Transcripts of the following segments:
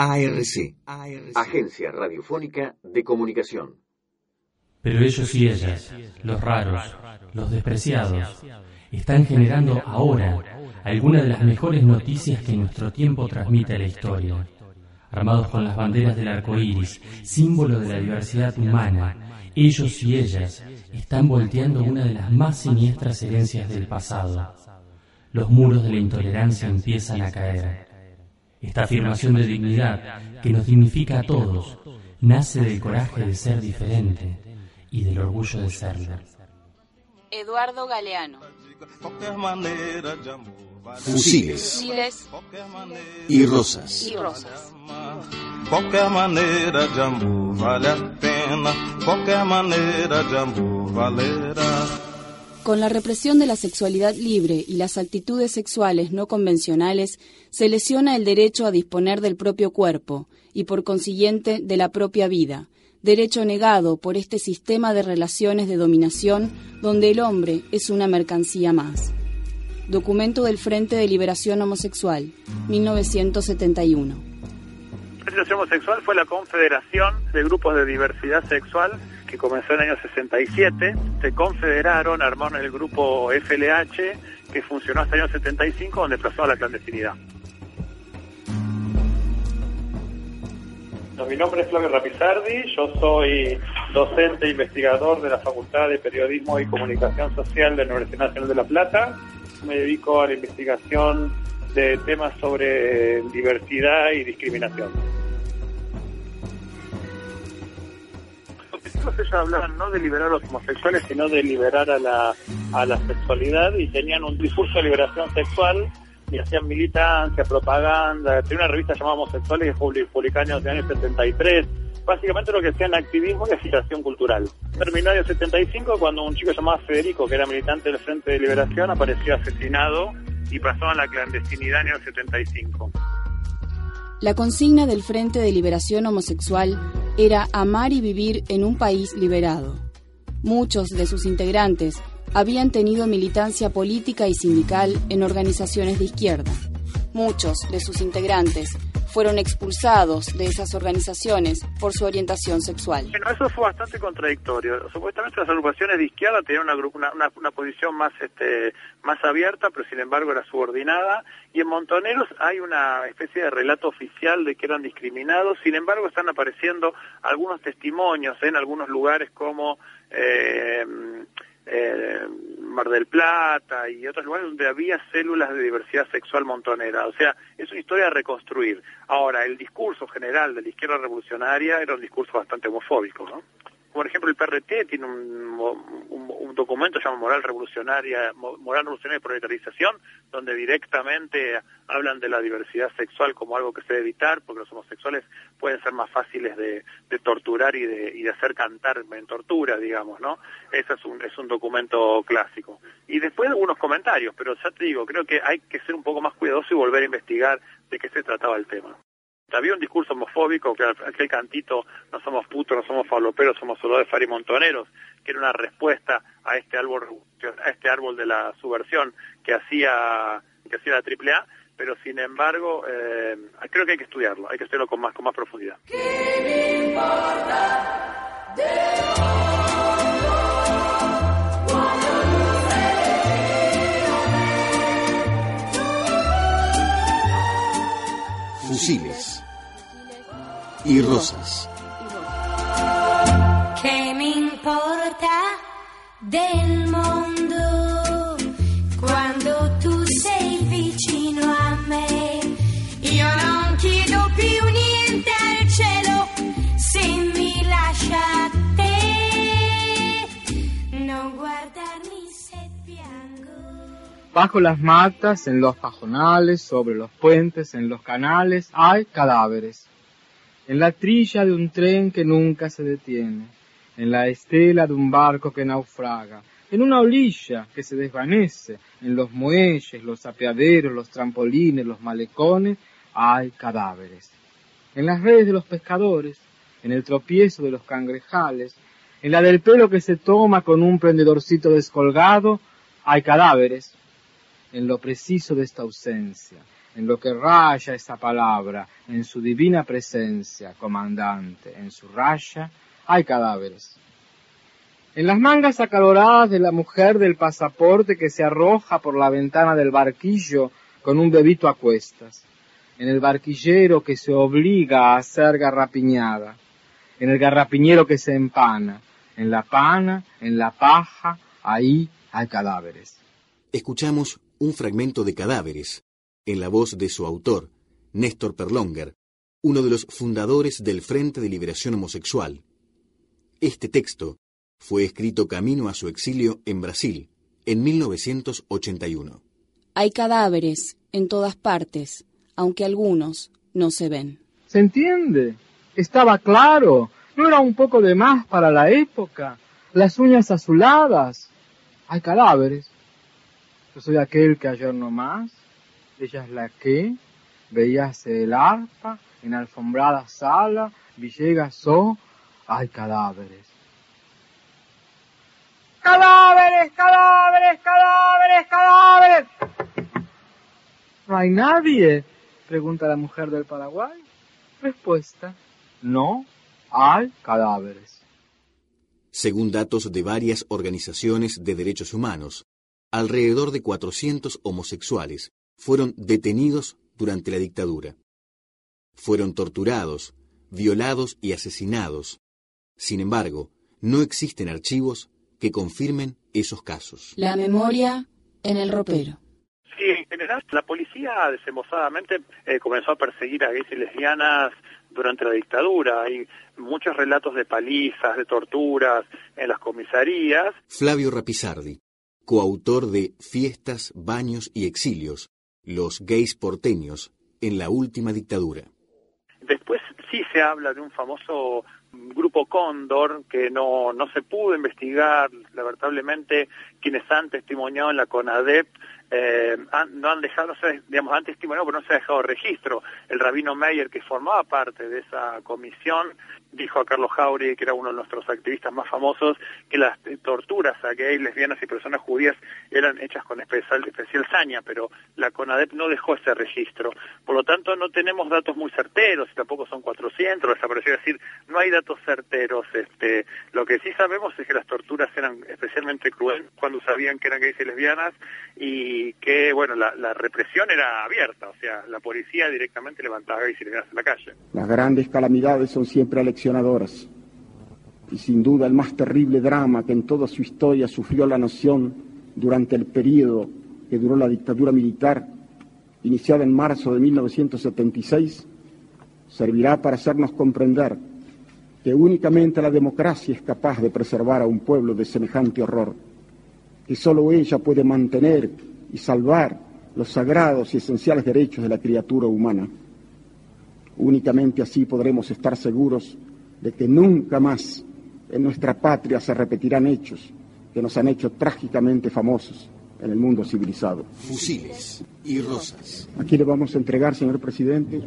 ARC, Agencia Radiofónica de Comunicación. Pero ellos y ellas, los raros, los despreciados, están generando ahora algunas de las mejores noticias que nuestro tiempo transmite a la historia. Armados con las banderas del arco iris, símbolo de la diversidad humana, ellos y ellas están volteando una de las más siniestras herencias del pasado. Los muros de la intolerancia empiezan a caer. Esta afirmación de dignidad que nos dignifica a todos nace del coraje de ser diferente y del orgullo de serlo. Eduardo Galeano. Fusiles Fusiles y rosas. y rosas. Qualquer maneira de amor vale a pena, qualquer maneira de amor valerá. Con la represión de la sexualidad libre y las actitudes sexuales no convencionales, se lesiona el derecho a disponer del propio cuerpo y, por consiguiente, de la propia vida, derecho negado por este sistema de relaciones de dominación donde el hombre es una mercancía más. Documento del Frente de Liberación Homosexual, 1971. La Asociación Homosexual fue la confederación de grupos de diversidad sexual que comenzó en el año 67. Se confederaron, armaron el grupo FLH que funcionó hasta el año 75 donde pasó a la clandestinidad. Mi nombre es Flavio Rapizardi, yo soy docente e investigador de la Facultad de Periodismo y Comunicación Social de la Universidad Nacional de La Plata. Me dedico a la investigación de temas sobre diversidad y discriminación. Ellos hablaban no de liberar a los homosexuales, sino de liberar a la, a la sexualidad y tenían un discurso de liberación sexual y hacían militancia, propaganda. Tenía una revista llamada Homosexuales y Publicanos de año 73. Básicamente lo que hacían activismo y agitación cultural. Terminó en el 75 cuando un chico llamado Federico, que era militante del Frente de Liberación, apareció asesinado y pasó a la clandestinidad en el 75. La consigna del Frente de Liberación Homosexual era amar y vivir en un país liberado. Muchos de sus integrantes habían tenido militancia política y sindical en organizaciones de izquierda. Muchos de sus integrantes fueron expulsados de esas organizaciones por su orientación sexual. Bueno, eso fue bastante contradictorio. Supuestamente las agrupaciones de izquierda tenían una, una- una posición más este, más abierta, pero sin embargo era subordinada. Y en Montoneros hay una especie de relato oficial de que eran discriminados. Sin embargo, están apareciendo algunos testimonios en algunos lugares como eh, eh, Mar del Plata y otros lugares donde había células de diversidad sexual montonera. O sea, es una historia a reconstruir. Ahora, el discurso general de la izquierda revolucionaria era un discurso bastante homofóbico, ¿no? Por ejemplo, el PRT tiene un, un- un documento llamado Moral Revolucionaria, Mo- Moral Revolucionaria y Proletarización, donde directamente hablan de la diversidad sexual como algo que se debe evitar, porque los homosexuales pueden ser más fáciles de, de torturar y de, y de hacer cantar en tortura, digamos, ¿no? Ese es un, es un documento clásico. Y después algunos comentarios, pero ya te digo, creo que hay que ser un poco más cuidadoso y volver a investigar de qué se trataba el tema. Había un discurso homofóbico, que aquel cantito, no somos putos, no somos faloperos, somos soldados farimontoneros, que era una respuesta a este árbol, a este árbol de la subversión que hacía, que hacía la AAA, pero sin embargo, eh, creo que hay que estudiarlo, hay que estudiarlo con más, con más profundidad. Fusiles y rosas. Che mi importa del mondo quando tu sei vicino a me? Io non chiedo più niente al cielo se mi lascia te. Non guardarmi se piango. Bajo las matas, en los pajonales, sobre los puentes, en los canales, hay cadáveres. En la trilla de un tren que nunca se detiene, en la estela de un barco que naufraga, en una olilla que se desvanece, en los muelles, los apeaderos, los trampolines, los malecones, hay cadáveres. En las redes de los pescadores, en el tropiezo de los cangrejales, en la del pelo que se toma con un prendedorcito descolgado, hay cadáveres. En lo preciso de esta ausencia, en lo que raya esa palabra, en su divina presencia, comandante, en su raya, hay cadáveres. En las mangas acaloradas de la mujer del pasaporte que se arroja por la ventana del barquillo con un bebito a cuestas. En el barquillero que se obliga a ser garrapiñada. En el garrapiñero que se empana. En la pana, en la paja, ahí hay cadáveres. Escuchamos un fragmento de Cadáveres, en la voz de su autor, Néstor Perlonger, uno de los fundadores del Frente de Liberación Homosexual. Este texto fue escrito camino a su exilio en Brasil, en 1981. Hay cadáveres en todas partes, aunque algunos no se ven. ¿Se entiende? Estaba claro. No era un poco de más para la época. Las uñas azuladas. Hay cadáveres. Yo soy aquel que ayer no más. Ella es la que veíase el arpa en alfombrada sala. Villegas o. Hay cadáveres. ¡Cadáveres, cadáveres, cadáveres, cadáveres! ¿No hay nadie? Pregunta la mujer del Paraguay. Respuesta. No hay cadáveres. Según datos de varias organizaciones de derechos humanos, alrededor de 400 homosexuales fueron detenidos durante la dictadura. Fueron torturados, violados y asesinados. Sin embargo, no existen archivos que confirmen esos casos. La memoria en el ropero. Sí, en general la policía desembosadamente eh, comenzó a perseguir a gays y lesbianas durante la dictadura. Hay muchos relatos de palizas, de torturas en las comisarías. Flavio Rapizardi, coautor de Fiestas, Baños y Exilios, los gays porteños en la última dictadura. Después sí se habla de un famoso grupo Cóndor que no, no se pudo investigar, lamentablemente quienes han testimoniado en la CONADEP eh, han, no han dejado, digamos, han testimoniado, pero no se ha dejado registro. El rabino Meyer, que formaba parte de esa comisión, dijo a Carlos Jauregui, que era uno de nuestros activistas más famosos, que las torturas a gays, lesbianas y personas judías eran hechas con especial, especial saña, pero la CONADEP no dejó ese registro. Por lo tanto, no tenemos datos muy certeros, tampoco son 400, desapareció, es decir, no hay datos certeros. Este, lo que sí sabemos es que las torturas eran especialmente crueles cuando sabían que eran gays y lesbianas, y que, bueno, la, la represión era abierta, o sea, la policía directamente levantaba gays y lesbianas en la calle. Las grandes calamidades son siempre aleccionadoras. Y sin duda el más terrible drama que en toda su historia sufrió la nación durante el periodo que duró la dictadura militar, iniciada en marzo de 1976, servirá para hacernos comprender que únicamente la democracia es capaz de preservar a un pueblo de semejante horror, que sólo ella puede mantener y salvar los sagrados y esenciales derechos de la criatura humana. Únicamente así podremos estar seguros de que nunca más en nuestra patria se repetirán hechos que nos han hecho trágicamente famosos en el mundo civilizado. Fusiles y rosas. Aquí le vamos a entregar, señor presidente,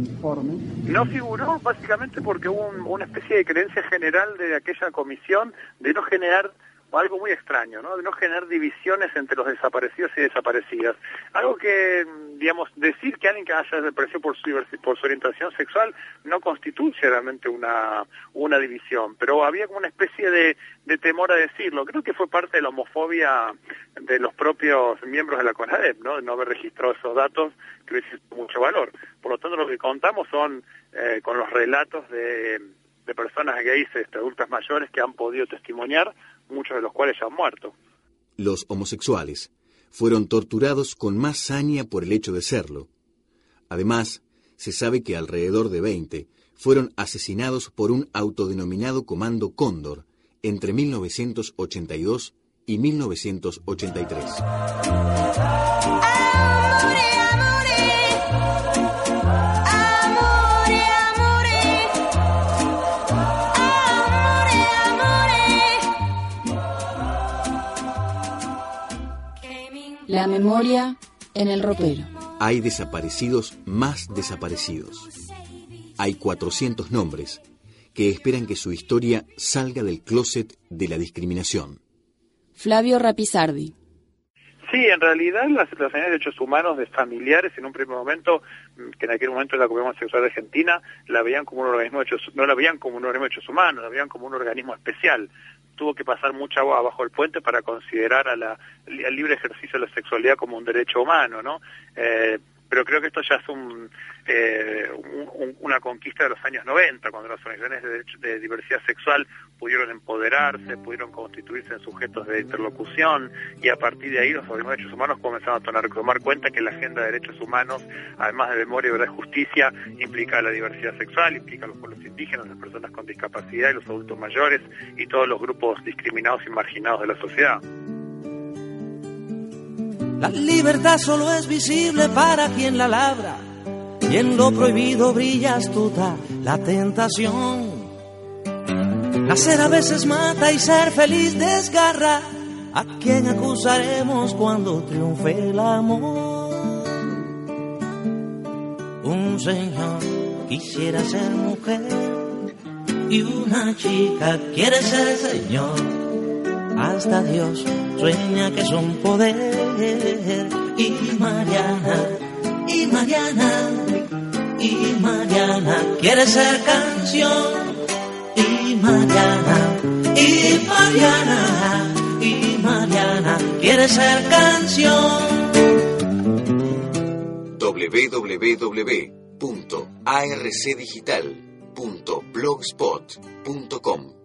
informe. No figuró básicamente porque hubo un- una especie de creencia general de aquella comisión de no generar algo muy extraño, ¿no? De no generar divisiones entre los desaparecidos y desaparecidas. Algo que, digamos, decir que alguien que haya desaparecido por su, por su orientación sexual no constituye realmente una, una división, pero había como una especie de, de temor a decirlo. Creo que fue parte de la homofobia de los propios miembros de la CONADEP, ¿no? De no haber registrado esos datos que hubiese mucho valor. Por lo tanto, lo que contamos son eh, con los relatos de, de personas gays, este, adultas mayores, que han podido testimoniar, muchos de los cuales ya han muerto. Los homosexuales fueron torturados con más saña por el hecho de serlo. Además, se sabe que alrededor de 20 fueron asesinados por un autodenominado Comando Cóndor entre 1982 y 1983. La memoria en el ropero. Hay desaparecidos más desaparecidos. Hay 400 nombres que esperan que su historia salga del closet de la discriminación. Flavio Rapizardi. Sí, en realidad las situaciones de derechos humanos de familiares en un primer momento, mm, que en aquel momento la Comunidad Sexual de Argentina la veían como un organismo de derechos, no la veían como un organismo de derechos humanos, la veían como un organismo especial. Tuvo que pasar mucha agua bajo el puente para considerar a la, al libre ejercicio de la sexualidad como un derecho humano, ¿no? Eh, pero creo que esto ya es un, eh, una conquista de los años 90, cuando las organizaciones de, diversidad sexual pudieron empoderarse, pudieron constituirse en sujetos de interlocución y a partir de ahí los organismos de derechos humanos comenzaron a tomar, tomar cuenta que la agenda de derechos humanos, además de memoria, verdad y justicia, implica la diversidad sexual, implica a los pueblos indígenas, las personas con discapacidad y los adultos mayores y todos los grupos discriminados y marginados de la sociedad. La libertad solo es visible para quien la labra y en lo prohibido brilla astuta la tentación. Nacer a veces mata y ser feliz desgarra. ¿A quién acusaremos cuando triunfe el amor? Un señor quisiera ser mujer y una chica quiere ser señor hasta Dios sueña que son poder. Y Mariana, y Mariana, y Mariana quiere ser canción. Y Mariana, y Mariana, y Mariana quiere ser canción. www.arcdigital.blogspot.com